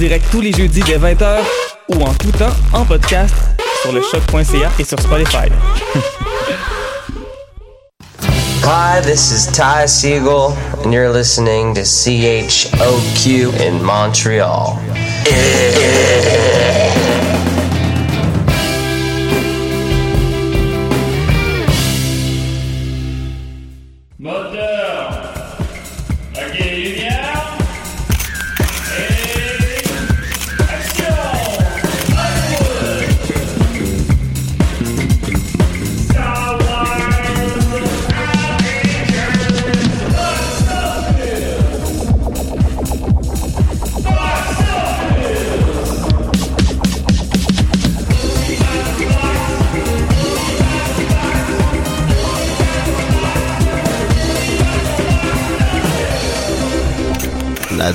Direct tous les jeudis dès 20h ou en tout temps en podcast sur le choc.ca et sur Spotify. Hi, this is Ty Siegel, and you're listening to CHOQ in Montreal.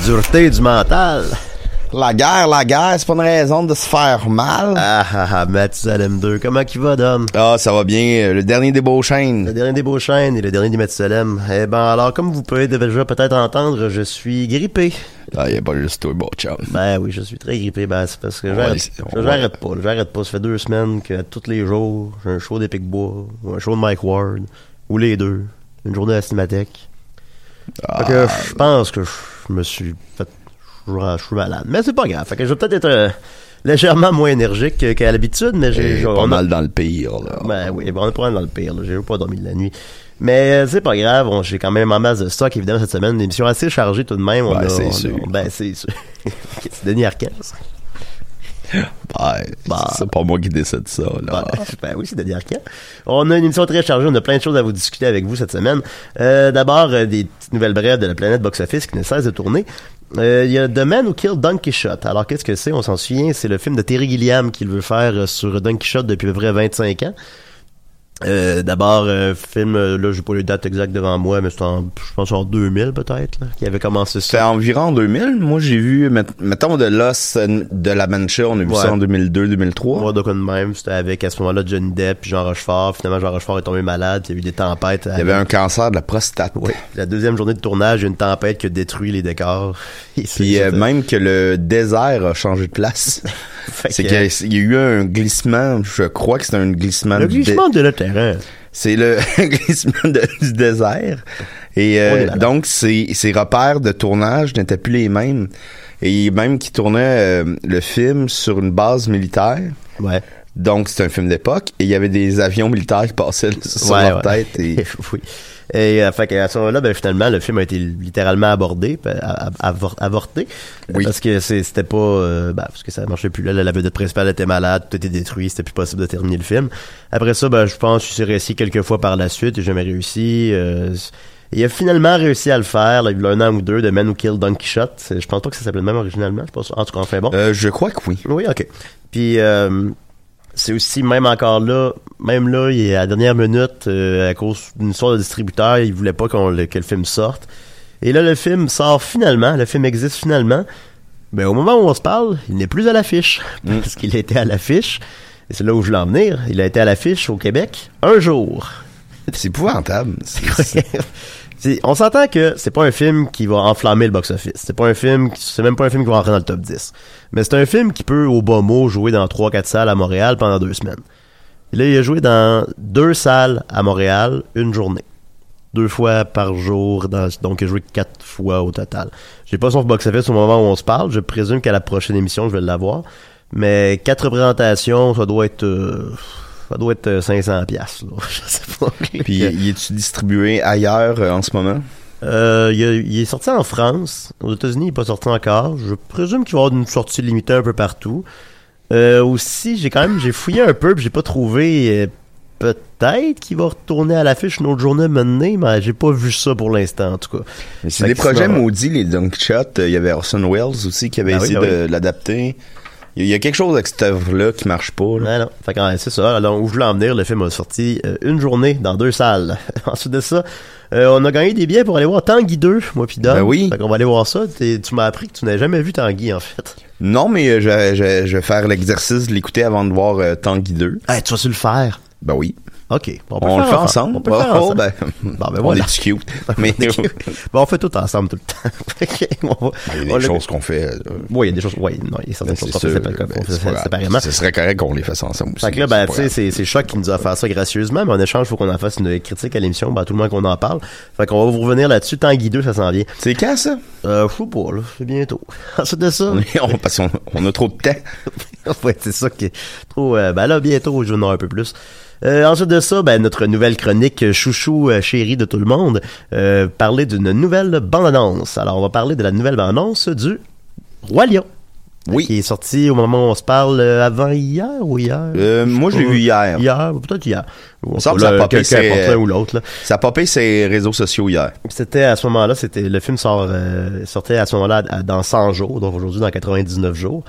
dureté du mental. La guerre, la guerre, c'est pas une raison de se faire mal. Ah ah ah, Mathusalem 2. Comment qu'il va, Dom? Ah, ça va bien. Le dernier des beaux chaînes. Le dernier des beaux chaînes et le dernier des Mathusalem. Eh ben, alors, comme vous pouvez déjà peut-être entendre, je suis grippé. Ah, y a pas juste toi, beau chum. Ben oui, je suis très grippé. Ben, c'est parce que Ouais, j'arrête j'arrête pas. J'arrête pas. Ça fait deux semaines que tous les jours, j'ai un show d'Epic Bois ou un show de Mike Ward ou les deux. Une journée à la Cinémathèque. Ah. Fait que je pense que je me suis fait. Je je suis malade. Mais c'est pas grave. Fait que je vais peut-être être euh, légèrement moins énergique que- qu'à l'habitude, mais j'ai. Pas on a- mal dans le pire, là. Ben oui, bon, on est pas mal dans le pire. là. J'ai pas dormi de la nuit. Mais euh, c'est pas grave, j'ai quand même en masse de stock, évidemment, cette semaine. Une émission assez chargée tout de même. On a- c'est sûr. Ben, c'est sûr. c'est Denis Arcand, Ouais, Bah. c'est pas moi qui décide ça, là. Ben, ben oui, c'est Denis Arcand. On a une émission très chargée, on a plein de choses à vous discuter avec vous cette semaine. Euh, D'abord, euh, des petites nouvelles brèves de la planète box-office qui ne cesse de tourner. Euh, Il y a The Man Who Killed Don Quixote. Alors, qu'est-ce que c'est? On s'en souvient, c'est le film de Terry Gilliam qu'il veut faire sur Don Quixote depuis à peu près 25 ans. Euh, D'abord, euh, film, euh, là, j'ai pas les dates exactes devant moi, mais c'est en, je pense en 2000 peut-être, qui avait commencé C'est ça. environ 2000. Moi, j'ai vu, met- mettons, de l'os euh, de la Mancha, on a vu Ouais. ça en 2002-2003. Moi, de quoi de même, c'était avec à ce moment-là Johnny Depp puis Jean Rochefort. Finalement, Jean Rochefort est tombé malade, il y a eu des tempêtes. Il y avait un cancer de la prostate. Oui. La deuxième journée de tournage, il y a une tempête qui a détruit les décors. Puis euh, même que le désert a changé de place. C'est qu'il y a- il y a eu un glissement, je crois que c'est un glissement le glissement de le C'est le glissement de- du désert. Et euh, donc, ses, ses repères de tournage n'étaient plus les mêmes. Et même qu'il tournait euh, le film sur une base militaire. Ouais. Donc, c'est un film d'époque. Et il y avait des avions militaires qui passaient sur Ouais, leur ouais. tête. Et oui. Et euh, fait qu'à ce moment-là, ben, finalement, le film a été littéralement abordé, avorté, Oui. parce que c'était pas, euh, ben, parce que ça marchait plus là, la, vedette principale était malade, tout était détruit, c'était plus possible de terminer le film. Après ça, ben, je pense que je suis réussi quelques fois par la suite, et j'ai jamais réussi. euh, il a finalement réussi à le faire, là, il y a un an ou deux, de Man Who Killed Don Quixote. Je pense pas que ça s'appelait le même originalement, je pense. En tout cas, enfin bon. euh, je crois que oui. Oui, ok. Puis euh, c'est aussi, même encore là, même là, il est à la dernière minute, euh, à cause d'une histoire de distributeur, il voulait pas qu'on le, que le film sorte. Et là, le film sort finalement, le film existe finalement. Mais au moment où on se parle, il n'est plus à l'affiche. Parce qu'il était à l'affiche. Et c'est là où je voulais en venir. Il a été à l'affiche au Québec un jour. C'est épouvantable. C'est- C'est- on s'entend que c'est pas un film qui va enflammer le box-office. C'est pas un film, c'est même pas un film qui va rentrer dans le top 10. Mais c'est un film qui peut, au bas mot, jouer dans 3-4 salles à Montréal pendant deux semaines. Là, il a joué dans deux salles à Montréal, une journée. Deux fois par jour, dans- donc il a joué quatre fois au total. J'ai pas son box-office au moment où on se parle. Je présume qu'à la prochaine émission, je vais l'avoir. Mais quatre représentations, ça doit être... euh, ça doit être euh, 500 piastres. là. Je sais pas. Puis il est-tu distribué ailleurs euh, en ce moment? Euh, il, a- il est sorti en France. Aux États-Unis, il n'est pas sorti encore. Je présume qu'il va y avoir une sortie limitée un peu partout. Euh, aussi, j'ai quand même j'ai fouillé un peu, puis j'ai pas trouvé. euh, Peut-être qu'il va retourner à l'affiche une autre journée maintenant, mais j'ai pas vu ça pour l'instant, en tout cas. Mais c'est des projets maudits, les Dunk Shot. Euh, Il y avait Orson Welles aussi qui avait Ah oui, essayé oui. de l'adapter. Il y a- il y a quelque chose avec cette œuvre-là qui marche pas. là. Non, non. Euh, c'est ça. Alors, où je voulais en venir, le film a sorti euh, une journée dans deux salles. Ensuite de ça, euh, on a gagné des billets pour aller voir Tanguy 2, moi pis. Ben oui. Fait qu'on va aller voir ça. Tu m'as appris que tu n'as jamais vu Tanguy, en fait. Non, mais euh, je, je- je vais faire l'exercice de l'écouter avant de voir euh, Tanguy 2. Hey, tu vas su le faire? Ben oui. OK. Bon, On, peut le fait ensemble. On peut le faire Oh, ensemble. ben, Bon, ben on voilà. est cute. Mais On est cute. Bon, on fait tout ensemble tout le temps. On va- il y on a des choses qu'on fait. euh, Oui, il y a des choses. Oui, non, il y a certaines ben, choses qu'on fait ben, fait séparément. Ce serait correct qu'on les fasse ensemble aussi. Fait que là, ben, c'est tu sais, c'est, c'est Choc qui nous a fait ça gracieusement, mais en échange, il faut qu'on en fasse une critique à l'émission, ben, tout le monde qu'on en parle. Fait qu'on va vous revenir là-dessus. Tanguy 2, ça s'en vient. C'est quand ça? Euh, je sais pas, là. C'est bientôt. Ensuite de ça. On on- parce qu'on on a trop de temps. ouais, c'est ça qui est trop. euh, ben là, bientôt, je vais en avoir un peu plus. Euh, ensuite de ça, ben, notre nouvelle chronique euh, chouchou euh, chéri de tout le monde, euh, parler d'une nouvelle bande-annonce. Alors, on va parler de la nouvelle bande-annonce du Roi Lion. Oui. Qui est sorti au moment où on se parle avant hier ou hier? Euh, moi, je l'ai vu hier. Hier, peut-être hier. Que ça a Là, popé, c'est- importe l'un ou l'autre, là. Ça a popé ses réseaux sociaux hier. C'était à ce moment-là, c'était le film sort euh, sortait à ce moment-là dans 100 jours, donc aujourd'hui dans 99 jours.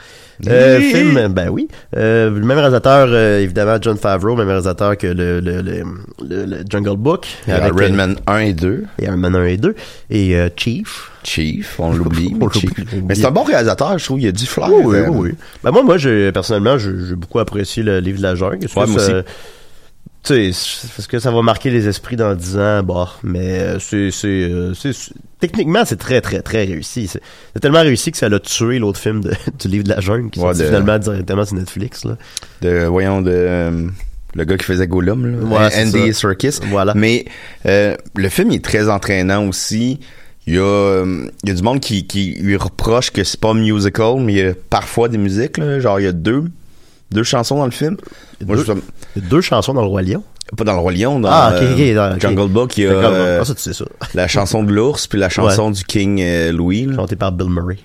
Euh, Oui. film, ben oui, euh, le même réalisateur euh, évidemment John Favreau, même réalisateur que le le, le, le- le Jungle Book Il y a avec, Redman 1 et 2. euh, et Iron Man 1 et 2 et euh, Chief. Chief, on l'oublie. Mais c'est un bon réalisateur, je trouve. Il y a du flair. Oui, oui, euh, oui. Ben moi, moi, personnellement, j'ai beaucoup apprécié le livre de la jungle. Ouais, moi aussi. Tu sais, est-ce que ça va marquer les esprits dans 10 ans? Bah, mais euh, c'est, c'est, euh, techniquement, c'est très, très, très réussi. C'est, tellement réussi que ça l'a tué l'autre film de- du livre de la jungle qui Ouais, sorti de- finalement directement sur Netflix. Là. De, voyons, de... euh, le gars qui faisait Gollum, là. Ouais, Andy. Serkis. Voilà. Mais euh, le film il est très entraînant aussi. Il y a, euh, il y a du monde qui, qui lui reproche que c'est pas musical, mais il y a parfois des musiques, là. Genre, il y a deux, deux chansons dans le film. Moi, deux? je chansons dans le Roi Lion. pas dans le Roi Lion, dans Ah, euh. Jungle Book, il y a Jungle Book. euh, Ah, ça, tu sais ça. la chanson de l'ours, puis la chanson du King euh, Louis. là. Chanté par Bill Murray.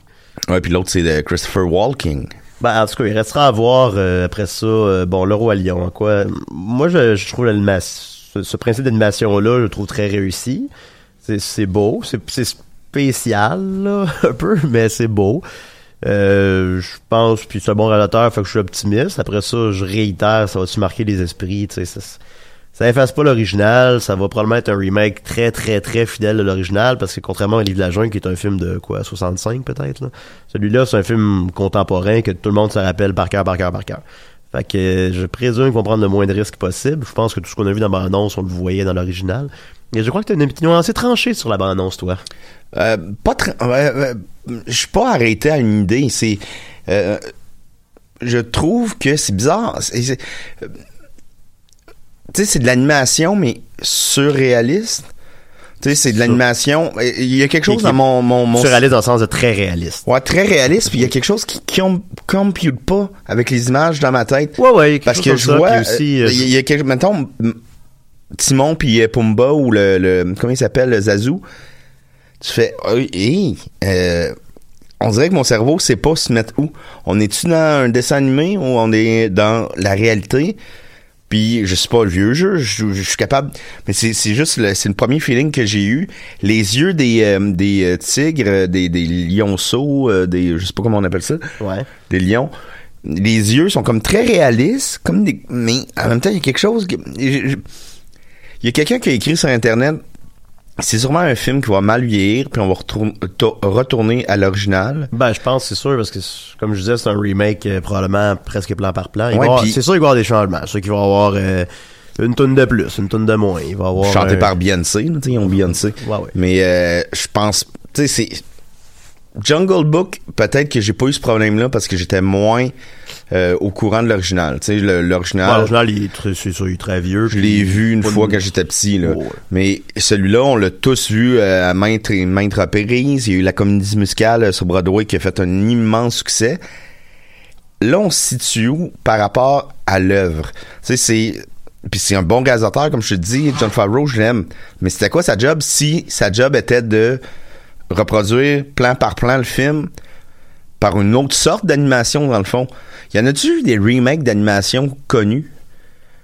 Ouais, puis l'autre, c'est de Christopher Walking. Ben, en tout cas, il restera à voir euh, après ça, bon, le Roi Lion. Quoi. Moi, je, je trouve ce, ce principe d'animation-là, je le trouve très réussi. C'est, beau, c'est, c'est spécial, là, un peu, mais c'est beau. Euh, je pense, puis c'est un bon réalisateur, fait que je suis optimiste. Après ça, je réitère, ça va-tu marquer les esprits, tu sais, ça, ça efface pas l'original, ça va probablement être un remake très très très fidèle de l'original parce que contrairement à Livre de la jungle qui est un film de quoi 65 peut-être là. Celui-là c'est un film contemporain que tout le monde se rappelle par cœur par cœur par cœur. Fait que je présume qu'ils vont prendre le moins de risques possible. Je pense que tout ce qu'on a vu dans la bande-annonce, on le voyait dans l'original. Et je crois que tu as une opinion assez tranchée sur la bande-annonce, toi. Euh, pas très. euh, euh, je suis pas arrêté à une idée. C'est. euh, je trouve que c'est bizarre. Tu sais, c'est de l'animation, mais surréaliste. Tu sais, c'est de l'animation. Il y a quelque chose Qui- dans mon. mon, mon Surréaliste dans le sens de très réaliste. Ouais, très réaliste, puis il y a quelque chose qui com- compute pas avec les images dans ma tête. Ouais, ouais, Parce que je ça, vois, aussi, euh, euh, il y a quelque, mettons, Timon puis euh, Pumba ou le, le comment il s'appelle, le Zazu, tu fais, oh, hey, euh, on dirait que mon cerveau sait pas se mettre où. On est-tu dans un dessin animé ou on est dans la réalité? Puis je suis pas le vieux jeu, je, je suis capable, mais c'est c'est juste le, c'est le premier feeling que j'ai eu. Les yeux des euh, des euh, tigres, des des lionceaux, euh, des je sais pas comment on appelle ça, Ouais. des lions. les yeux sont comme très réalistes, comme des, mais en même temps, il y a quelque chose que, il y a quelqu'un qui a écrit sur Internet, c'est sûrement un film qui va mal vieillir, puis on va retourner, to- retourner à l'original. Ben, je pense, c'est sûr, parce que, comme je disais, c'est un remake euh, probablement presque plan par plan. Ouais, puis- C'est sûr qu'il va y avoir des changements. C'est sûr qu'il va y avoir euh, une tonne de plus, une tonne de moins. Il va y avoir. chanté un- par Beyoncé, là, tu sais, ils ont Beyoncé. Ouais, ouais. Mais euh, je pense, tu sais, c'est Jungle Book. Peut-être que j'ai pas eu ce problème-là parce que j'étais moins euh, au courant de l'original. Tu sais, l'original, L'original, il est très, c'est sûr, il est très vieux. je l'ai vu une fois de- quand j'étais petit. Là. Ouais, ouais. Mais celui-là, on l'a tous vu euh, à maintes maintes reprises. Il y a eu la comédie musicale euh, sur Broadway qui a fait un immense succès. Là, on se situe où par rapport à l'œuvre? Tu sais, c'est... Puis c'est un bon réalisateur, comme je te dis, John Favreau, je l'aime. Mais c'était quoi sa job si sa job était de reproduire plan par plan le film par une autre sorte d'animation, dans le fond? Y en a-tu des remakes d'animation connus?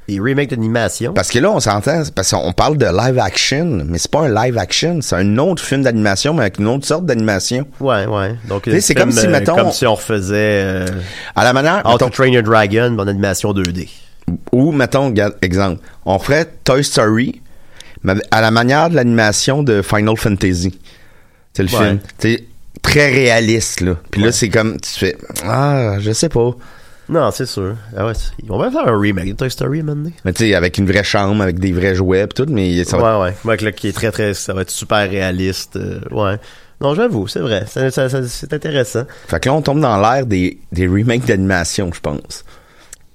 Des remakes d'animation? Parce que là, on s'entend, parce qu'on parle de live action, mais c'est pas un live action, c'est un autre film d'animation, mais avec une autre sorte d'animation. Ouais, ouais. Donc, c'est comme si, euh, mettons- Comme si on refaisait euh, À la manière, How to mettons- Train Your Dragon, en animation 2D. ou, mettons, exemple, on ferait Toy Story, mais à la manière de l'animation de Final Fantasy. C'est le Ouais. film. C'est très réaliste, là. Puis là, c'est comme, tu fais, ah, je sais pas. Non, c'est sûr. Ah ouais, ils vont bien faire un remake de Toy Story maintenant. Mais tu sais, avec une vraie chambre, avec des vrais jouets, pis tout, mais ça va Ouais, ouais. Qui est très, très, ça va être super réaliste. euh, ouais. Non, j'avoue, c'est vrai. C'est intéressant. Fait que là, on tombe dans l'ère des, des remakes d'animation, je pense.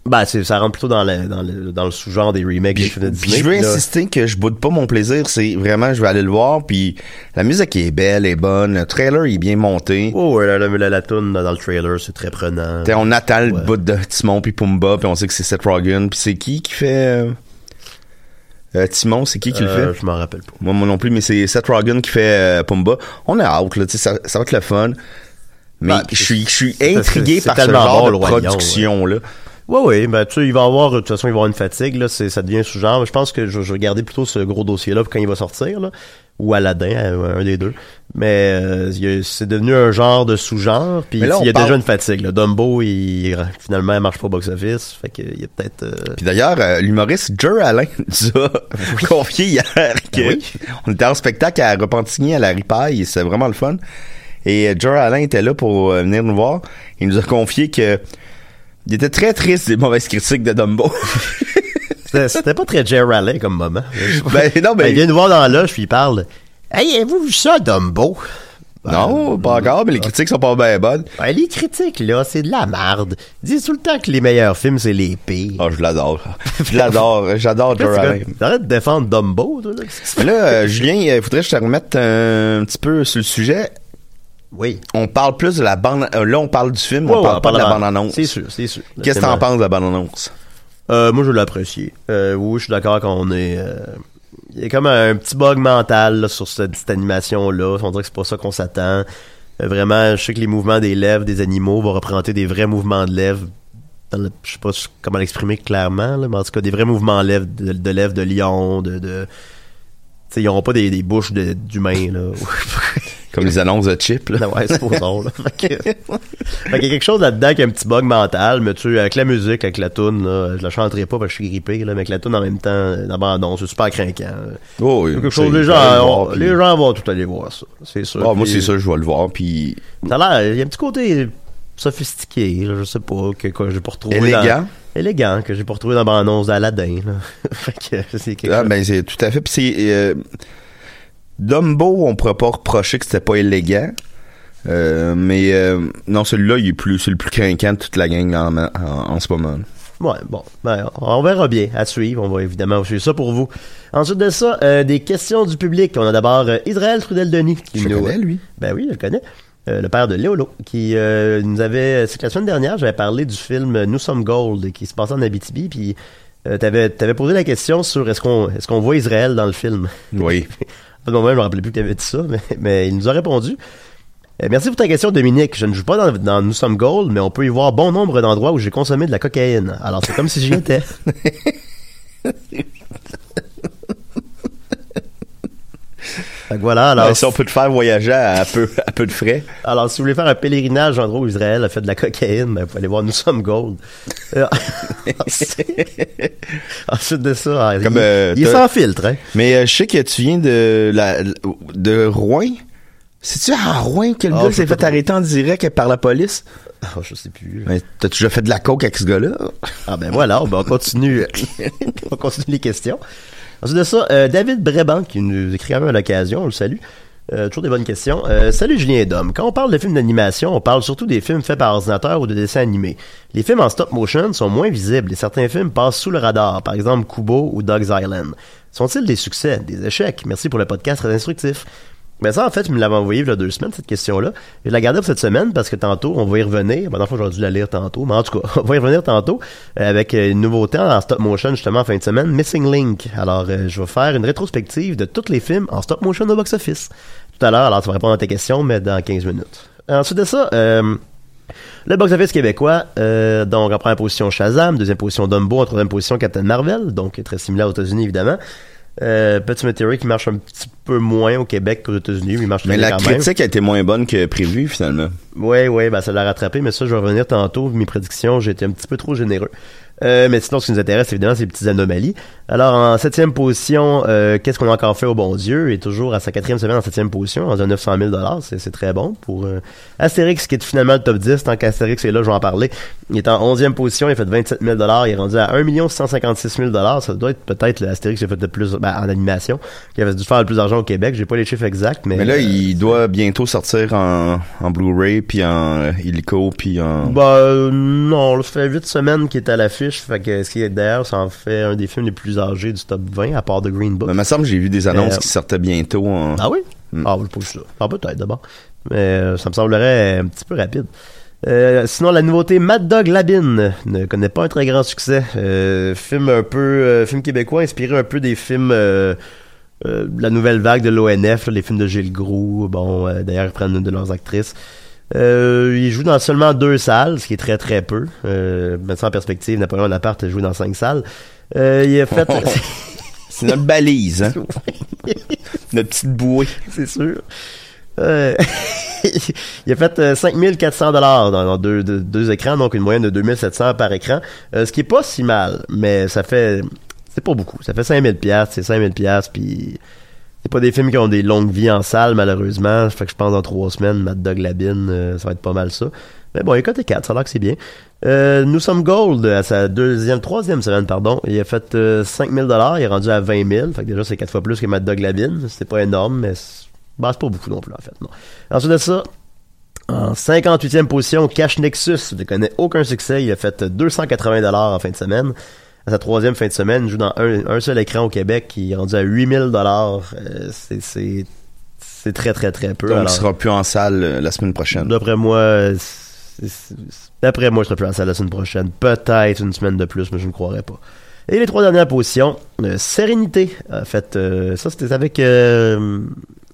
Ben, ça rentre plutôt dans le, dans le, dans le sous-genre des remakes des films de Puis Disney. je veux là- insister que je boude pas mon plaisir, c'est vraiment, je vais aller le voir, puis la musique est belle, est bonne, le trailer est bien monté. Oh, ouais, la, la, la, la toune dans le trailer, c'est très prenant. T'sais, on attend le Ouais. bout de Timon puis Pumba, puis on sait que c'est Seth Rogen, puis c'est qui qui fait euh, euh, Timon, c'est qui qui Euh, le fait? Je m'en rappelle pas. moi, moi non plus, mais c'est Seth Rogen qui fait euh, Pumba. On est out là, tu sais, ça, ça va être le fun. Mais Ben, je suis intrigué par ce genre bon, de le production là. Ouais, ouais, ben, tu sais, il va avoir, de toute façon, il va avoir une fatigue, là, c'est, ça devient sous-genre. Je pense que je, je vais garder plutôt ce gros dossier-là quand il va sortir, là. Ou Aladdin, euh, un des deux. Mais, euh, c'est devenu un genre de sous-genre, puis il y a parle- déjà une fatigue, là. Dumbo, il, finalement, il marche pas au box-office, fait qu'il y a peut-être, euh, Puis d'ailleurs, euh, l'humoriste Jer Alain nous a confié hier que Oui. on était en spectacle à Repentigny à la Ripaille c'était vraiment le fun. Et euh, Jer Alain était là pour venir nous voir. Il nous a confié que il était très triste des mauvaises critiques de Dumbo. c'était, pas très Jerry Allen comme moment. ben non, Ben, ben il vient nous voir dans la loge, puis il parle. Hey, avez-vous vu ça, Dumbo? non, pas encore, mais les critiques sont pas bien bonnes. Ben, les critiques, là, c'est de la merde. Ils disent tout le temps que les meilleurs films, c'est les pires. Oh, je l'adore. Je l'adore. J'adore Jer Alain. T'arrêtes de défendre Dumbo, toi, là. Euh, Julien, il faudrait que je te remette euh, un petit peu sur le sujet. Oui. On parle plus de la bande... euh, là, on parle du film, Ouais, on ouais, parle pas de la bande-annonce. C'est sûr, c'est sûr. Qu'est-ce que t'en penses de la bande-annonce? Euh, moi, je l'ai apprécié. Euh, oui, je suis d'accord qu'on est... Il y a comme un petit bug mental là, sur cette, cette animation-là. On dirait que c'est pas ça qu'on s'attend. Vraiment, je sais que les mouvements des lèvres des animaux vont représenter des vrais mouvements de lèvres. Dans le- je sais pas comment l'exprimer clairement, là, mais en tout cas, des vrais mouvements de lèvres de, de lèvres de lion, de... de tu sais, ils auront pas des, des bouches de- d'humains, là. Comme les annonces de chips, là. ouais, supposons, là. Fait que- fait qu'il y a quelque chose là-dedans qui a un petit bug mental, mais tu sais, avec la musique, avec la toune, là, je la chanterai pas parce que je suis grippé, là, mais avec la toune en même temps, d'abandon, c'est super craquant. Oh, oui, quelque chose, les gens, voir, on- puis- les gens vont tout aller voir ça, c'est sûr. Ah, moi, c'est ça, je vais le voir, puis Ça a l'air, il y a un petit côté sophistiqué, là, je sais pas, que, que j'ai pas retrouvé Élégant. dans- élégant, que j'ai pas retrouvé dans la bande-annonce d'Aladin, là. fait que c'est quelque Ah, chose. ben, c'est tout à fait. Puis c'est... Euh, Dumbo, on pourrait pas reprocher que c'était pas élégant. Euh, mais euh, non, celui-là, il est plus, c'est le plus craquant de toute la gang en, en, en ce moment. Ouais, bon, ben, on verra bien à suivre. On va évidemment suivre ça pour vous. Ensuite de ça, euh, des questions du public. On a d'abord euh, Israël Trudel-Denis. qui Je le nous- connais, lui. Ben oui, je le connais. Euh, le père de Léolo, qui euh, nous avait... C'est que la semaine dernière, j'avais parlé du film Nous sommes Gold, qui se passait en Abitibi, puis euh, t'avais, t'avais posé la question sur est-ce qu'on, est-ce qu'on voit Israël dans le film? Oui. En fait, moi-même, je me rappelais plus que t'avais dit ça, mais, mais il nous a répondu. Euh, merci pour ta question, Dominique. Je ne joue pas dans, dans Nous sommes Gold, mais on peut y voir bon nombre d'endroits où j'ai consommé de la cocaïne. Alors, c'est comme si j'y étais. Fait que voilà, alors, Ouais, si on peut te faire voyager à, peu, à peu de frais. alors si vous voulez faire un pèlerinage en gros Israël a fait de la cocaïne, ben, vous pouvez aller voir Nous sommes Gold. Euh, Ensuite de ça, ah, Comme, il, euh, il est t'as- sans filtre, hein. Mais euh, je sais que tu viens de la de Rouen. C'est-tu à Rouen que le Ah, gars s'est fait arrêter en direct par la police? Ah, je sais plus. Mais t'as-tu déjà fait de la coke avec ce gars-là? Ah ben voilà, ben on continue. on continue les questions. Ensuite de ça, euh, David Bréban, qui nous écrit quand même à l'occasion, on le salue. Euh, toujours des bonnes questions. Euh, salut Julien Dom. Quand on parle de films d'animation, on parle surtout des films faits par ordinateur ou de dessins animés. Les films en stop motion sont moins visibles et certains films passent sous le radar, par exemple Kubo ou Dog's Island. Sont-ils des succès, des échecs? Merci pour le podcast très instructif. Ben ça, en fait, tu me l'avais envoyé il y a deux semaines, cette question-là. Je la gardais pour cette semaine parce que tantôt, on va y revenir. Ben, fond, j'aurais dû la lire tantôt. Mais en tout cas, on va y revenir tantôt euh, avec euh, une nouveauté en stop motion, justement, en fin de semaine, Missing Link. Alors, euh, je vais faire une rétrospective de tous les films en stop motion au box-office. Tout à l'heure, alors tu vas répondre à tes questions, mais dans 15 minutes. Ensuite de ça, le box-office québécois, donc en première position Shazam, deuxième position Dumbo, en troisième position Captain Marvel, donc très similaire aux États-Unis évidemment. Euh, Petit Meteor qui marche un petit peu moins au Québec qu'aux États-Unis, mais il marche Mais très la bien quand même. critique a été moins bonne que prévu, finalement. Ouais, ouais, ben ça l'a rattrapé, mais ça, je vais revenir tantôt. Mes prédictions, j'ai été un petit peu trop généreux. Euh, mais sinon, ce qui nous intéresse, évidemment, c'est les petites anomalies. Alors, en septième position, euh, qu'est-ce qu'on a encore fait au bon Dieu? Et toujours à sa quatrième semaine en septième position, en 900 000 c'est, c'est très bon pour euh, Astérix, qui est finalement le top 10. Tant qu'Astérix est là, je vais en parler. Il est en onzième position, il a fait 27 000 Il est rendu à 1 656 000 Ça doit être peut-être l'Astérix qui a fait le plus, ben, en animation, qui avait dû faire le plus d'argent au Québec. J'ai pas les chiffres exacts, mais... Mais là, euh, il doit bientôt sortir en, en Blu-ray, puis en euh, illico, puis en... Bah euh, non, ça fait 8 semaines qu'il est à l'affiche, fait que ce qui est d'ailleurs, ça en fait un des films les plus du top 20, à part The Green Book. Mais il me semble que j'ai vu des annonces Euh, qui sortaient bientôt en... Ah oui? Mm. Ah, je pas ça. Ah, peut-être d'abord. Mais euh, ça me semblerait un petit peu rapide. Euh, sinon, la nouveauté Mad Dog Labine ne connaît pas un très grand succès. Euh, film un peu, euh, film québécois inspiré un peu des films de la nouvelle vague de l'ONF, là, les films de Gilles Groux. Bon, d'ailleurs, ils prennent une de leurs actrices. Euh, il joue dans seulement deux salles, ce qui est très très peu. Mettre ça en perspective, Napoléon Bonaparte a joué dans cinq salles. Euh, il a fait... C'est notre balise, hein? notre petite bouée. c'est sûr. Euh, il a fait euh, 5400 dollars dans, dans deux, deux, deux écrans, donc une moyenne de 2700 par écran, Euh, ce qui est pas si mal, mais ça fait, c'est pas beaucoup. Ça fait 5000 pièces, c'est 5000 pièces, puis c'est pas des films qui ont des longues vies en salle, malheureusement. Fait que je pense dans trois semaines, Mad Dog Labine, euh, ça va être pas mal ça. Mais bon, il est côté 4, ça a l'air que c'est bien. Euh, nous sommes Gold à sa deuxième, troisième semaine, pardon. Il a fait euh, 5000 dollars, il est rendu à 20 000. Fait que déjà, c'est quatre fois plus que Mad Dog Labine. C'est pas énorme, mais c'est bah, pas beaucoup non plus, en fait. Non. Ensuite de ça, en 58e position, Cash Nexus ne connaît aucun succès. Il a fait 280 dollars en fin de semaine. À sa troisième fin de semaine, il joue dans un, un seul écran au Québec. Il est rendu à 8000 dollars. C'est c'est c'est très très très peu. Donc, Alors, il sera plus en salle euh, la semaine prochaine. D'après moi, d'après moi, je serai plus en salle la semaine prochaine. Peut-être une semaine de plus, mais je ne croirais pas. Et les trois dernières positions, euh, Sérénité a fait euh, ça, c'était avec euh,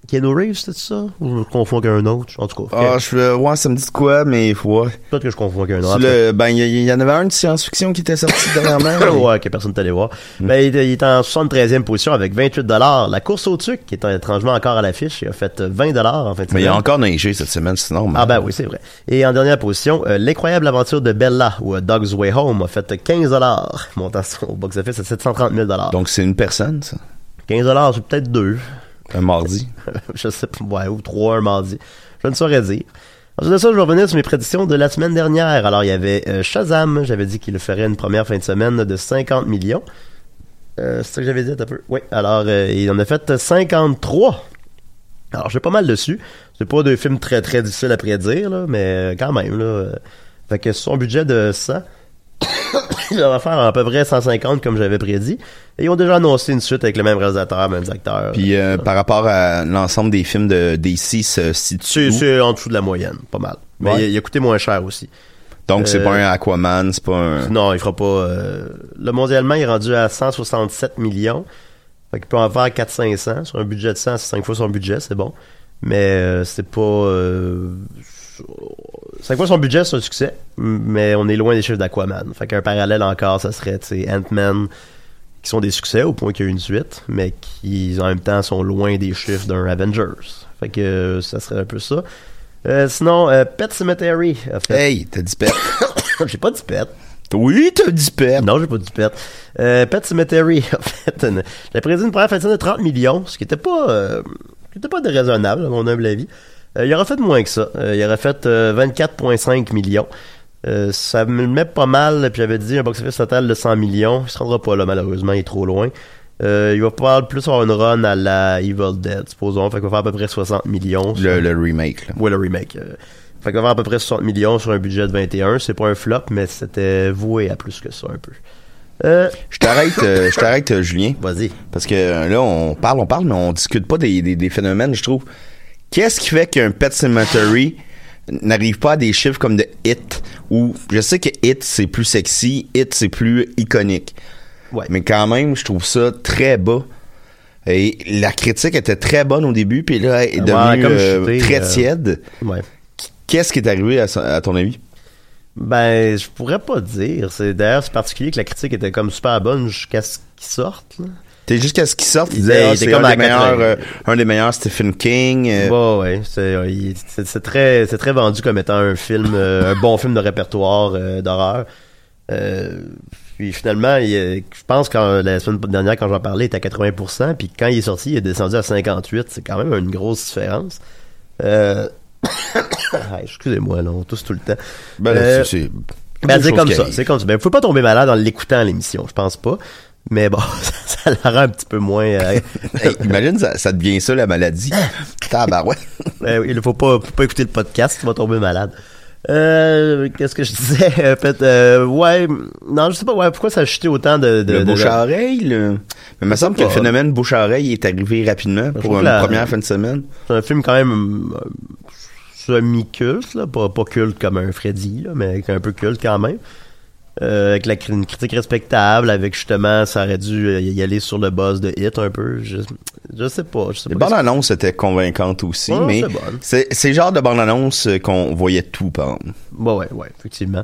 Keanu Reeves, c'était ça? Ou je confonds avec un autre? En tout cas, Ah, je veux, ouais, ça me dit de quoi, mais ouais. peut-être que je confonds avec un autre. Le- ben, il y, en avait un de science-fiction qui était sorti dernièrement. mais- ouais, que personne t'allait voir. Ben, il, est- il est en 73e position avec 28 La course au tuc, qui est étrangement encore à l'affiche, il a fait 20 en fait. Mais il y a encore neigé cette semaine, sinon. Ah ben oui, c'est vrai. Et en dernière position, euh, l'incroyable aventure de Bella ou Dog's Way Home a fait 15 montant son box-office à 730 000 Donc, c'est une personne, ça. 15 c'est peut-être deux. Un mardi. je sais pas, ouais, ou trois un mardi. Je ne saurais dire. Ensuite de ça, je vais revenir sur mes prédictions de la semaine dernière. Alors, il y avait euh, Shazam. J'avais dit qu'il ferait une première fin de semaine de 50 millions. Euh, c'est ça que j'avais dit un peu. Oui. Alors, euh, il en a fait 53. Alors, j'ai pas mal dessus. C'est pas deux films très très difficiles à prédire, là, mais euh, quand même, là. Fait que son budget de 100, il va faire à peu près 150 comme j'avais prédit. Et ils ont déjà annoncé une suite avec le même réalisateur, mêmes acteurs. Puis, euh, par rapport à l'ensemble des films de DC se situe C'est en dessous de la moyenne, pas mal. Mais Ouais. il, il a coûté moins cher aussi. Donc, c'est Euh, pas un Aquaman, c'est pas un... Non, il fera pas. euh, le mondialement, il est rendu à 167 millions. Fait qu'il peut en faire 400-500. Sur un budget de 100, c'est 5 fois son budget, c'est bon. Mais euh, c'est pas. Euh, 5 fois son budget, c'est un succès? Mais on est loin des chiffres d'Aquaman. Fait qu'un parallèle encore, ça serait, tu sais, Ant-Man qui sont des succès au point qu'il y a eu une suite, mais qui en même temps sont loin des chiffres d'un Avengers. Fait que euh, ça serait un peu ça. Euh, sinon, euh, Pet Cemetery a fait. Hey, t'as dit pet. j'ai pas dit Pet. oui, t'as dit pet. Non, j'ai pas dit Pet. Euh, Pet Cemetery a fait j'ai prédit une première fin de 30 millions, ce qui était pas, euh, qui était pas déraisonnable, à mon humble avis. Euh, il aurait fait moins que ça. Euh, il aurait fait euh, 24,5 millions. Euh, ça me le met pas mal, puis j'avais dit un box-office total de 100 millions. Il se rendra pas là, malheureusement, il est trop loin. Euh, il va pas plus avoir une run à la Evil Dead, supposons. Fait qu'il va faire à peu près 60 millions. sur- Le, le remake, là. Ouais, le remake. euh. Fait qu'il va faire à peu près 60 millions sur un budget de 21. C'est pas un flop, mais c'était voué à plus que ça, un peu. Je t'arrête, euh, je t'arrête, Julien. Vas-y. Parce que là, on parle, on parle, mais on discute pas des, des, des phénomènes, je trouve. Qu'est-ce qui fait qu'un Pet Cemetery n'arrive pas à des chiffres comme de Hit, où je sais que Hit, c'est plus sexy, Hit, c'est plus iconique. Ouais. Mais quand même, je trouve ça très bas. Et la critique était très bonne au début, puis là, elle est devenue euh, très euh, tiède. Ouais. Qu'est-ce qui est arrivé à, à ton avis? Ben, je pourrais pas dire. C'est d'ailleurs c'est particulier que la critique était comme super bonne jusqu'à ce qu'il sorte. là. T'es jusqu'à ce qu'il sorte, il disait, ah, c'est comme un, des meilleurs, 80. euh, un des meilleurs Stephen King. euh, Ouais, ouais. C'est, très, c'est très vendu comme étant un film, euh, un bon film de répertoire euh, d'horreur. Puis finalement, il, je pense que la semaine dernière, quand j'en parlais, il était à 80%, puis quand il est sorti, il est descendu à 58%. C'est quand même une grosse différence. Ah, excusez-moi, là, on tousse tout le temps. Ben, c'est- Ben, c'est comme ça, c'est comme ça. Ben, faut pas tomber malade en l'écoutant l'émission, je pense pas. Mais bon, ça, ça la rend un petit peu moins. euh, Hey, imagine, ça, ça devient ça, la maladie. Tabarouette. Ben oui, il faut pas, faut pas écouter le podcast, tu vas tomber malade. Euh, qu'est-ce que je disais? Euh, peut-être, euh, ouais, non, je sais pas, ouais, pourquoi ça a chuté autant de, de, le bouche à oreille, là. Mais il me semble que le phénomène bouche à oreille est arrivé rapidement pour une la- première fin de semaine. C'est un film quand même euh, semi-culte, là, pas, pas culte comme un Freddy, là, mais un peu culte quand même. Euh, avec la, une critique respectable, avec justement, ça aurait dû euh, y aller sur le buzz de hit un peu. Je, je sais pas, je sais Les pas. bandes annonces étaient convaincantes aussi, Ouais, mais c'est le genre de bande annonce euh, qu'on voyait tout, par exemple. Ouais, ouais, ouais, effectivement.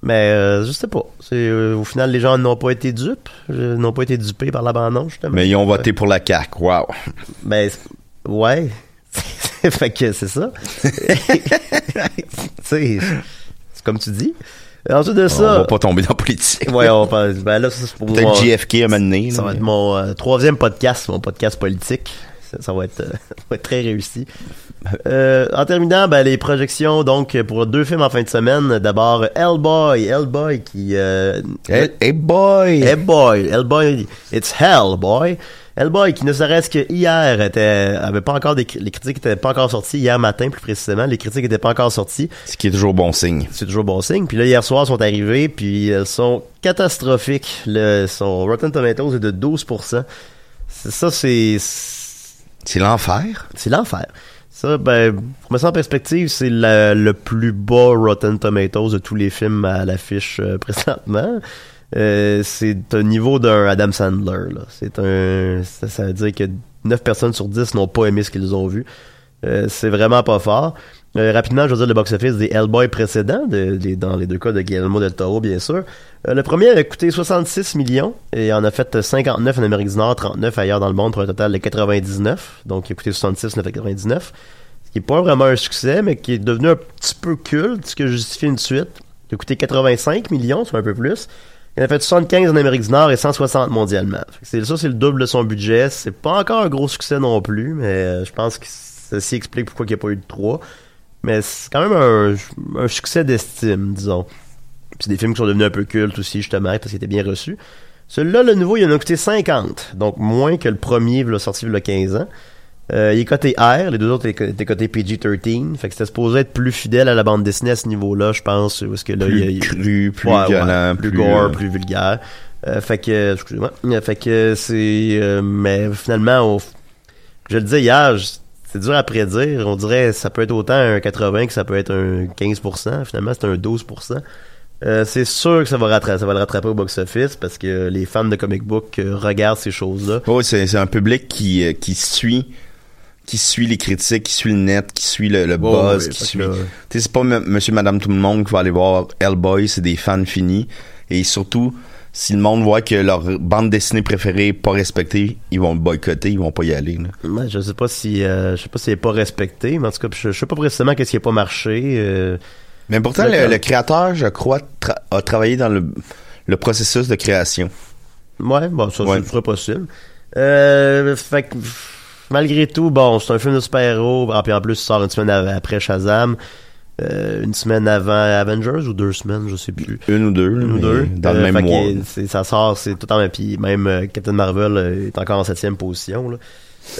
Mais euh, je sais pas. Euh, au final, les gens n'ont pas été dupes, euh, n'ont pas été dupés par la bande justement. Mais ils ont voté pour la CAQ. Wow. Ben, ouais. fait que c'est ça. c'est comme tu dis. Ensuite de On ça. va pas tomber dans la politique. Ouais, on pense. Ben là, c'est pour. Peut-être JFK à un moment donné, Ça là, va mais- être mon euh, troisième podcast, mon podcast politique. Ça, ça va être, euh, ça va être très réussi. Euh, en terminant, ben, les projections, donc, pour deux films en fin de semaine. D'abord, Hellboy. Hellboy qui... Euh, Hey, hey boy! Hellboy. Hellboy, it's hell, boy. Hellboy qui ne serait-ce que hier était, avait pas encore des, les critiques étaient pas encore sorties hier matin plus précisément, les critiques étaient pas encore sorties. Ce qui est toujours bon signe. C'est toujours bon signe. Puis là, hier soir, sont arrivés, puis elles sont catastrophiques. Le, son Rotten Tomatoes est de 12%. C'est- Ça, c'est... C'est l'enfer. C'est l'enfer. Ça, ben, pour mettre ça en perspective, c'est le plus bas Rotten Tomatoes de tous les films à l'affiche euh, présentement. Euh, c'est un niveau d'un Adam Sandler. là. C'est un, ça, veut dire que 9 personnes sur 10 n'ont pas aimé ce qu'ils ont vu. Euh, c'est vraiment pas fort. Euh, rapidement, je veux dire le box-office des Hellboy précédents, dans les deux cas de Guillermo del Toro, bien sûr. Le premier a coûté 66 millions et en a fait 59 en Amérique du Nord, 39 ailleurs dans le monde pour un total de 99. Donc, il a coûté 66, 99. Ce qui est pas vraiment un succès, mais qui est devenu un petit peu culte, ce qui justifie une suite. Il a coûté 85 millions, soit un peu plus. Il en a fait 75 en Amérique du Nord et 160 mondialement. C'est- ça, c'est le double de son budget. C'est pas encore un gros succès non plus, mais euh, je pense que ceci explique pourquoi il n'y a pas eu de 3. Mais c'est quand même un, succès d'estime, disons. C'est des films qui sont devenus un peu cultes aussi, justement, parce qu'ils étaient bien reçus. Celui-là, le nouveau, il en a coûté 50, donc moins que le premier, il sorti il y a 15 ans. Euh, il est coté R, les deux autres étaient cotés PG-13, fait que c'était supposé être plus fidèle à la bande dessinée à ce niveau-là, je pense, parce que là, Plus il cru, plus Ouais, ouais, violent, plus, plus, gore, euh, plus vulgaire. Euh, fait que, excusez-moi, fait que c'est, mais finalement, je le disais hier, c'est dur à prédire. On dirait ça peut être autant un 80 que ça peut être un 15%. Finalement, c'est un 12%. Euh, c'est sûr que ça va, rattraper, ça va le rattraper au box-office parce que les fans de comic book euh, regardent ces choses-là. Oui, c'est c'est un public qui, euh, qui suit qui suit les critiques, qui suit le net, qui suit le, buzz, qui que suit... sais, c'est pas monsieur, madame, tout le monde qui va aller voir Hellboy, c'est des fans finis. Et surtout, si le monde voit que leur bande dessinée préférée est pas respectée, ils vont le boycotter, ils vont pas y aller. Ouais, je sais pas si euh, je sais pas s'il est pas respecté, mais en tout cas, je, je sais pas précisément qu'est-ce qui a pas marché. euh, Mais pourtant, le, créateur, je crois, tra- a travaillé dans le, le processus de création. Ouais, bon, ça, Ouais. ce serait possible. Euh, fait que, malgré tout, bon, c'est un film de super-héros. Ah, puis en plus, il sort une semaine après Shazam. Euh, une semaine avant Avengers ou deux semaines, je sais plus. Une ou deux. Une ou deux. Dans Euh, le même fait mois. ça sort, c'est tout en même. Puis même euh, Captain Marvel euh, est encore en septième position. Là.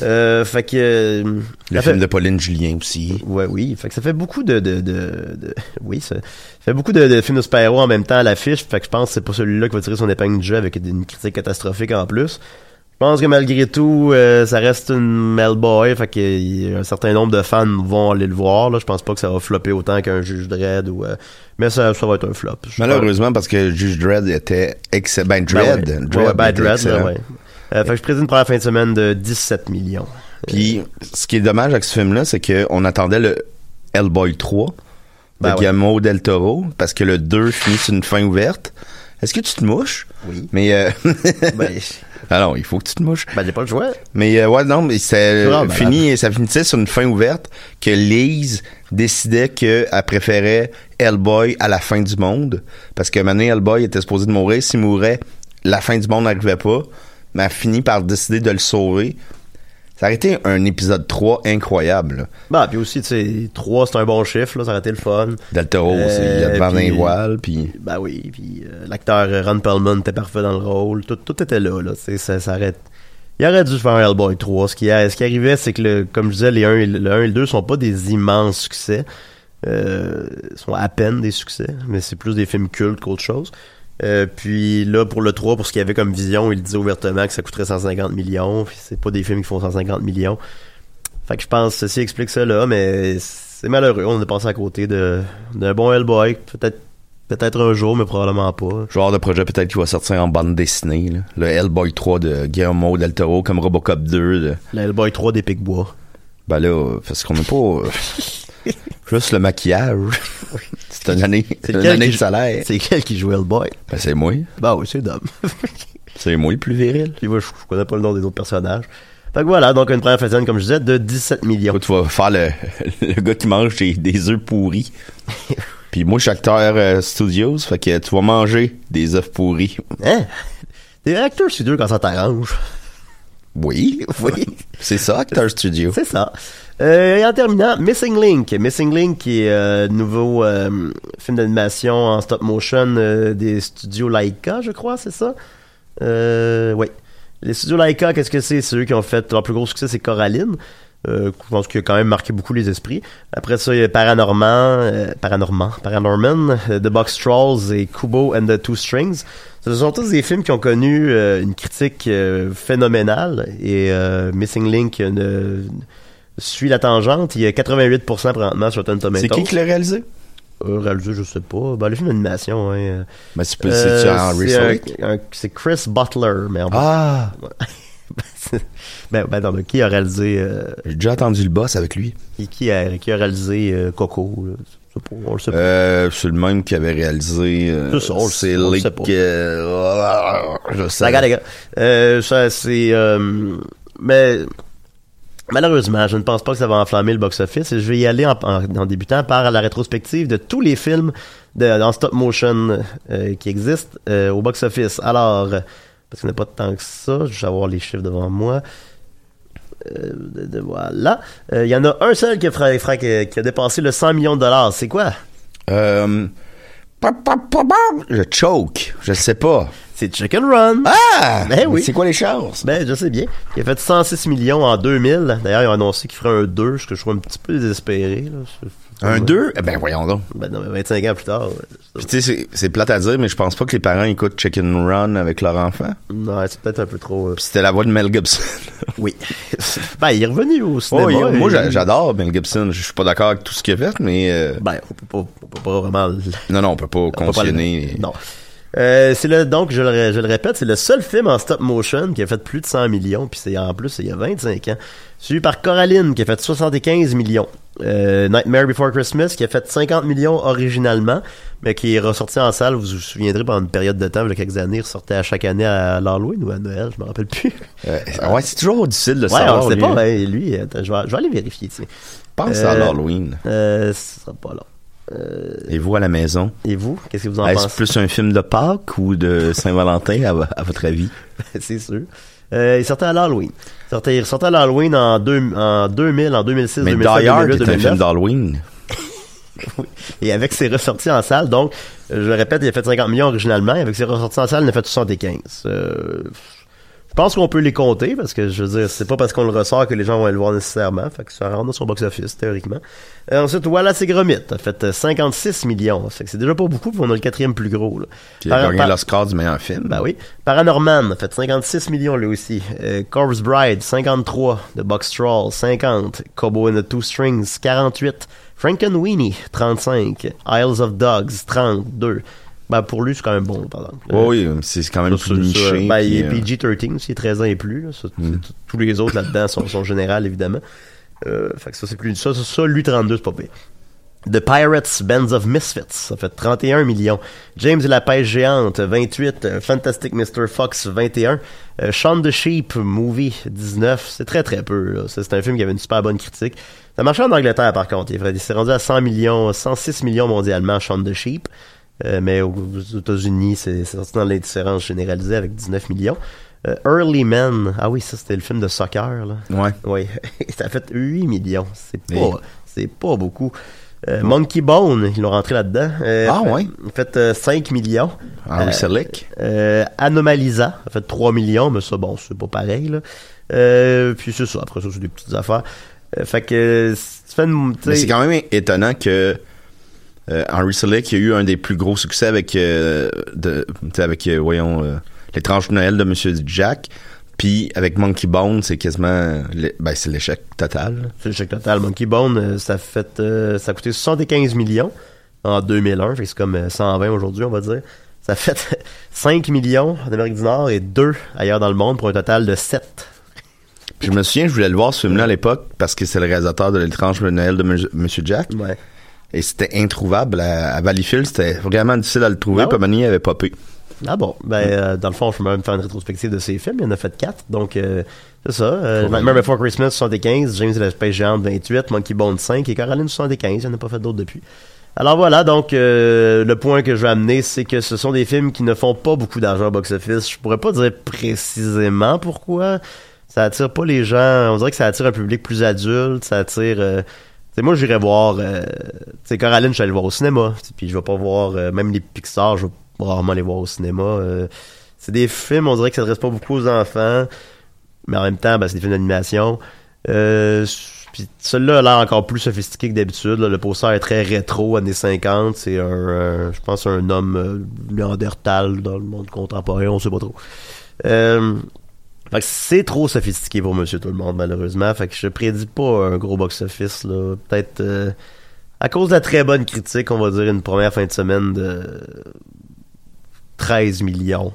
Euh, fait que. euh, Le film fait- de Pauline Julien aussi. Ouais, oui. Fait que ça fait beaucoup de, de, de, de- oui, ça, ça fait beaucoup de, de films de super-héros en même temps à l'affiche. Fait que je pense que c'est pas celui-là qui va tirer son épingle du jeu avec une critique catastrophique en plus. Je pense que malgré tout, euh, ça reste une Melboy. Fait que un certain nombre de fans vont aller le voir. Là. Je pense pas que ça va flopper autant qu'un Juge Dredd ou, euh, mais ça, ça va être un flop. Malheureusement, parce que Juge Dredd était excellent. Ben, Dredd. Ben ouais. Dredd Ouais, ben, était Dredd, là, excellent. ouais. Euh, fait que je prédis une première fin de semaine de 17 millions. Puis, ce qui est dommage avec ce film-là, c'est qu'on attendait le Hellboy 3 Ben de ouais. Guillermo del Toro, parce que le 2 finit sur une fin ouverte. Est-ce que tu te mouches? Oui. Mais, euh, ben, alors, il faut que tu te mouches. ben, j'ai pas le choix. Mais euh, ouais, non, mais c'est Vraiment malade. fini, ça finissait sur une fin ouverte que Lise décidait qu'elle préférait Hellboy à la fin du monde. Parce que maintenant, Hellboy était supposé de mourir. S'il mourait, la fin du monde n'arrivait pas. Mais elle finit par décider de le sauver. Ça aurait été un épisode 3 incroyable. là. Bah, puis aussi, tu sais, 3, c'est un bon chiffre, là, ça aurait été le fun. Del Toro, Euh, c'est- il a devant puis- un voile, puis... Ben oui, puis euh, l'acteur euh, Ron Perlman était parfait dans le rôle, tout, tout était là, là, tu sais, ça, ça aurait... Il aurait dû faire Hellboy 3. Ce qui, a- ce qui arrivait, c'est que, le, comme je disais, les 1 et le 1 et le 2 sont pas des immenses succès. Euh, sont à peine des succès, mais c'est plus des films cultes qu'autre chose. Euh, puis là, pour le 3, pour ce qu'il y avait comme vision, il disait ouvertement que ça coûterait 150 millions, c'est pas des films qui font 150 millions. Fait que je pense que ceci explique ça là, mais c'est malheureux. On est passé à côté d'un bon Hellboy. Peut-être peut-être un jour, mais probablement pas. Genre de projet peut-être qui va sortir en bande dessinée. là. Le Hellboy 3 de Guillermo del Toro, comme Robocop 2. de- Le Hellboy 3 des Pic-Bois. Ben là, parce qu'on n'a pas... euh, juste le maquillage. C'est une année, C'est une année qui- de salaire. C'est quel qui joue Hellboy? Ben c'est moi. Bah oui, c'est Dom. C'est moi le plus viril. Puis moi, je, je connais pas le nom des autres personnages. Fait que voilà, donc une première comme je disais, de 17 millions. Tu vas faire le, le gars qui mange des, des œufs pourris. Puis moi, je suis acteur euh, studios, fait que tu vas manger des œufs pourris. Hein? T'es acteur studio quand ça t'arrange. Oui, Oui. C'est ça, acteur studio. C'est ça. Euh, et en terminant, Missing Link. Missing Link qui est euh, nouveau euh, film d'animation en stop motion euh, des studios Laika, je crois, c'est ça? Oui. Les studios Laika, qu'est-ce que c'est? C'est eux qui ont fait leur plus gros succès, c'est Coraline. Je pense qu'il a quand même marqué beaucoup les esprits. Après ça, il y a Paranorman, Paranorman, The Box Trolls et Kubo and the Two Strings. Ce sont tous des films qui ont connu une critique phénoménale et Missing Link suit la tangente. Il y a 88% présentement sur Rotten Tomatoes. C'est qui qui l'a réalisé? Euh, réalisé, je sais pas. Ben, le film d'animation, hein. euh, Ben, c'est euh, c'est c'est C'est Chris Butler, mais en Ah! ben, ben, non, mais qui a réalisé euh, J'ai déjà entendu le boss avec lui. qui, qui a, qui a réalisé euh, Coco là? Je sais pas, on le sait pas. Euh, c'est le même qui avait réalisé. Euh, C'est ça, on le sait- on le sait pas. euh, je sais. Ça, regarde, les gars. Euh, ça, c'est. euh, mais. Malheureusement, je ne pense pas que ça va enflammer le box-office et je vais y aller en, débutant par la rétrospective de tous les films de, en stop motion euh, qui existent euh, au box-office. Alors, parce qu'il n'y en a pas tant que ça, je vais avoir les chiffres devant moi. Euh, de- de- voilà. Il y en a un seul qui a, qui a- dépassé le 100 millions de dollars. C'est quoi? Je choke. Je sais pas. C'est Chicken Run. Ah! Ben oui. C'est quoi les chances? Ben, je sais bien. Il a fait 106 millions en 2000. D'ailleurs, ils ont annoncé qu'il ferait un 2, ce que je trouve un petit peu désespéré. Là. Un 2? Eh ben, voyons donc. Ben non, mais 25 ans plus tard. Puis tu sais, c'est- plate à dire, mais je pense pas que les parents écoutent Chicken Run avec leur enfant. Non, c'est peut-être un peu trop... euh, Puis c'était la voix de Mel Gibson. Oui. ben, il est revenu au cinéma. Oh, il- moi, et- j'adore Mel Gibson. Je suis pas d'accord avec tout ce qu'il a fait, mais... euh, Ben, on peut pas, on peut pas vraiment... non, non, on peut pas on peut pas le-. Non. Euh, c'est le donc je le, ré- je le répète, c'est le seul film en stop motion qui a fait plus de 100 millions, puis c'est en plus il y a 25 ans. Suivi par Coraline qui a fait 75 millions. Euh, Nightmare Before Christmas qui a fait 50 millions originalement, mais qui est ressorti en salle. Vous vous souviendrez pendant une période de temps, il y a quelques années, il ressortait à chaque année à l'Halloween ou à Noël, je me rappelle plus. Euh, ouais, c'est toujours difficile de ouais, savoir. on sait lui. pas. ouais, lui, attends, je vais, je vais aller vérifier. tiens. Pense à l'Halloween. Euh, ce sera pas là. Euh, Et vous à la maison? et vous, qu'est-ce que vous en Est-ce pensez? plus un film de Pâques ou de Saint-Valentin, à, vo- à votre avis? c'est sûr. Euh, il sortait à l'Halloween. Il sortait, il sortait à l'Halloween en, deux, en 2000, en 2006, Mais 2007, Die Hard 2008, est un film 2009. d'Halloween. Et avec ses ressorties en salle, donc, je le répète, il a fait 50 millions originalement. Avec ses ressorties en salle, il en a fait 75. Euh, je pense qu'on peut les compter parce que, je veux dire, c'est pas parce qu'on le ressort que les gens vont aller le voir nécessairement. Fait que ça rentre dans son box-office, théoriquement. Euh, ensuite, voilà, c'est Gromit. A fait euh, 56 millions. Fait que c'est déjà pas beaucoup, puis on a le quatrième plus gros, là. Qui a gagné l'Oscar du meilleur film. Ben oui. Paranorman a fait 56 millions lui aussi. Euh, Corpse Bride, 53. The Box Troll, 50. Cowboy and the Two Strings, 48. Frankenweenie, 35. Isles of Dogs, 32. Ben pour lui, c'est quand même bon, par exemple. Oui, c'est quand même plus niché. ben, il est euh, PG-13, c'est 13 ans et plus. là. Ça, Mm. Tous les autres là-dedans sont, sont générales, évidemment. Euh, fait que ça, c'est plus... Ça, ça, ça, lui, 32, c'est pas pire. The Pirates, Bands of Misfits, ça fait 31 millions. James et la pêche géante, 28. Euh, Fantastic Mr. Fox, 21. Euh, Shaun the Sheep, Movie, 19. C'est très très peu. C'est un film qui avait une super bonne critique. Ça marchait en Angleterre, par contre. Il s'est rendu à 100 millions, 106 millions mondialement, Shaun the Sheep. Euh, mais aux, aux États-Unis, c'est c'est sorti dans l'indifférence généralisée avec 19 millions. Euh, Early Men, ah oui, ça c'était le film de soccer, là. Ouais. Oui, ça a fait 8 millions. C'est pas, c'est pas beaucoup. Euh, Monkey Bone, ils l'ont rentré là-dedans. Euh, Ah, fait- ouais. fait euh, 5 millions. Euh, Selick. Euh, Anomalisa, ça fait 3 millions, mais ça, bon, c'est pas pareil, là. Puis c'est ça, après ça, c'est des petites affaires. Fait que, tu fais une, tu Mais sais- c'est quand même étonnant que Henry Selick a eu un des plus gros succès avec, euh, de, avec euh, voyons, euh, l'étrange Noël de Monsieur Jack. Puis avec Monkey Bone, c'est quasiment, ben c'est l'échec total. C'est l'échec total. Monkey Bone, euh, ça fait, euh, ça a coûté 75 millions en 2001, fait que c'est comme euh, 120 aujourd'hui, on va dire. Ça fait 5 millions en Amérique du Nord et 2 ailleurs dans le monde pour un total de 7. Puis je me souviens, je voulais le voir ce film-là à l'époque parce que c'est le réalisateur de l'étrange Noël de Monsieur Jack. Ouais. Et c'était introuvable à, à Valleyfield, c'était vraiment difficile à le trouver. Ah? Puis il avait popé. Ah bon, ben euh, dans le fond, je peux même faire une rétrospective de ces films. Il y en a fait 4, donc euh, c'est ça. Euh, Nightmare Before Christmas 75, James et la Space Géante 28, Monkey Bone 5 et Coraline 75. Il n'y en a pas fait d'autres depuis. Alors voilà, donc euh, le point que je vais amener, c'est que ce sont des films qui ne font pas beaucoup d'argent au box-office. Je pourrais pas dire précisément pourquoi. Ça attire pas les gens. On dirait que ça attire un public plus adulte. Ça attire. Euh, tu sais, moi, j'irais voir. Euh, tu sais, Coraline, je suis allé voir au cinéma. Puis je vais pas voir euh, même les Pixar. Je vais rarement les voir au cinéma. euh, c'est des films, on dirait que ça s'adresse pas beaucoup aux enfants, mais en même temps, ben, c'est des films d'animation. Euh, puis celui-là a l'air encore plus sophistiqué que d'habitude. Le poster est très rétro, années 50. C'est un, je pense, un homme euh, néandertal dans le monde contemporain, on sait pas trop. C'est trop sophistiqué pour Monsieur Tout le Monde, malheureusement. Fait que je prédis pas un gros box-office. là. Peut-être euh, à cause de la très bonne critique, on va dire une première fin de semaine de 13 millions.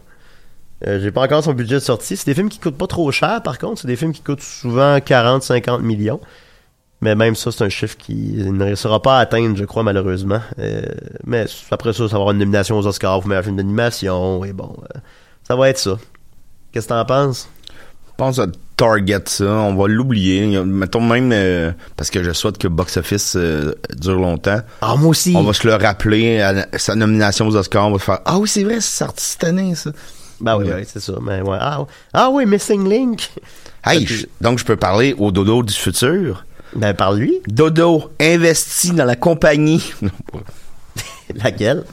Euh, J'ai pas encore son budget de sortie. C'est des films qui coûtent pas trop cher, par contre. C'est des films qui coûtent souvent 40-50 millions. Mais même ça, c'est un chiffre qui ne réussira pas à atteindre, je crois, malheureusement. Euh, mais après ça, ça va avoir une nomination aux Oscars pour meilleur film d'animation. Et bon, euh, ça va être ça. Qu'est-ce que t'en penses? Je pense à Target ça, on va l'oublier. Mettons même, euh, parce que je souhaite que Box Office euh, dure longtemps. Ah, moi aussi! On va se le rappeler à la- sa nomination aux Oscars. On va faire Ah oui, c'est vrai, c'est sorti cette année, ça. Ben oui, Ouais. c'est ça. Mais ouais. Ah, ah oui, Missing Link! Hey, je- donc je peux parler au dodo du futur? Ben, par lui. Dodo, investi dans la compagnie. Laquelle?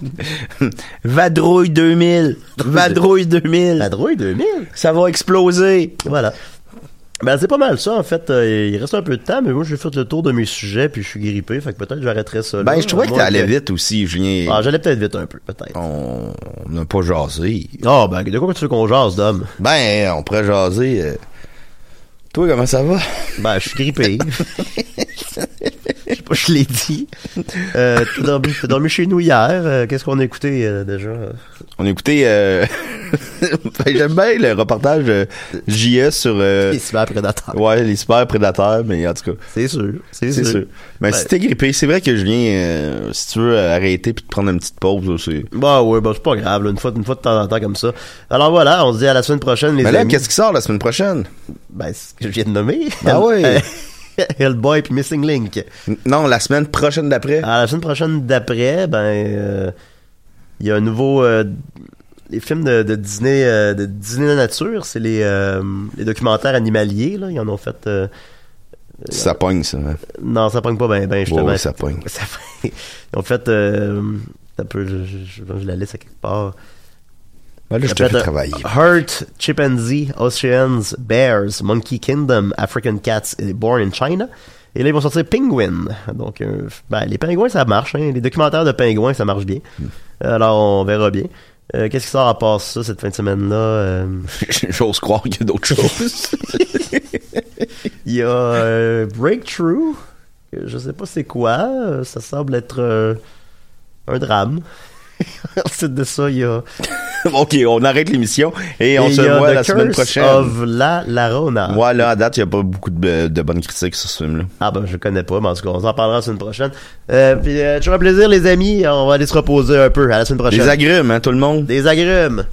Vadrouille 2000. Vadrouille 2000. La Drouille 2000. Ça va exploser. Voilà. Ben, c'est pas mal ça, en fait. Euh, il reste un peu de temps, mais moi, j'ai fait le tour de mes sujets, puis je suis grippé, fait que peut-être j'arrêterai ça là. Ben, je trouvais que t'allais vite aussi, Julien. Ah, j'allais peut-être vite un peu, peut-être. On n'a pas jasé. Ah, ben, de quoi tu veux qu'on jase, Dom? Ben, on pourrait jaser. euh. Toi, comment ça va? Ben, je suis grippé. Je je l'ai dit. Euh, t'as dormi, chez nous hier. Euh, Qu'est-ce qu'on a écouté euh, déjà? On a écouté, euh... ben, j'aime bien le reportage JS sur, euh... Les cyberprédateurs. Ouais, les super prédateurs, mais en tout cas. C'est sûr. C'est sûr. sûr. Mais Ben- si t'es grippé, c'est vrai que Julien, euh, si tu veux arrêter puis te prendre une petite pause, c'est. Bah ouais, bah c'est pas grave, là, une fois, une fois de temps en temps comme ça. Alors voilà, on se dit à la semaine prochaine, les Mais là, amis. qu'est-ce qui sort la semaine prochaine? Ben, c'est ce que je viens de nommer. Ah ouais. Hellboy puis Missing Link. Non, la semaine prochaine d'après. À la semaine prochaine d'après, ben, euh, il y a un nouveau, euh, les films de, de Disney, euh, de Disney la nature, c'est les, les documentaires animaliers, là, ils en ont fait, Ça pogne, ça. hein. non, ça pogne pas ben, ben, justement. Ouais, ça pogne. Ils ont fait, un peu, je, je, je- je la laisse à quelque part. Ben là, je te fais travailler. Heart, Chimpanzee, Oceans, Bears, Monkey Kingdom, African Cats et Born in China. Et là, ils vont sortir Penguin. Donc, euh, ben, les pingouins, ça marche. hein. Les documentaires de pingouins, ça marche bien. Hmm. Alors, on verra bien. Euh, Qu'est-ce qui sort à part ça cette fin de semaine-là? Euh, J'ose croire qu'il y a d'autres choses. Il y a Breakthrough. Je sais pas c'est quoi. Ça semble être un drame. Ensuite de ça, il y a... ok, on arrête l'émission et on et se voit The la semaine prochaine. of La Larona. Ouais, là, à date, il n'y a pas beaucoup de, de bonnes critiques sur ce film-là. Ah ben je connais pas, mais en tout cas, on s'en parlera la semaine prochaine. Euh, puis euh, toujours un plaisir les amis, on va aller se reposer un peu. À la semaine prochaine. Les agrumes, hein, tout le monde? Des agrumes.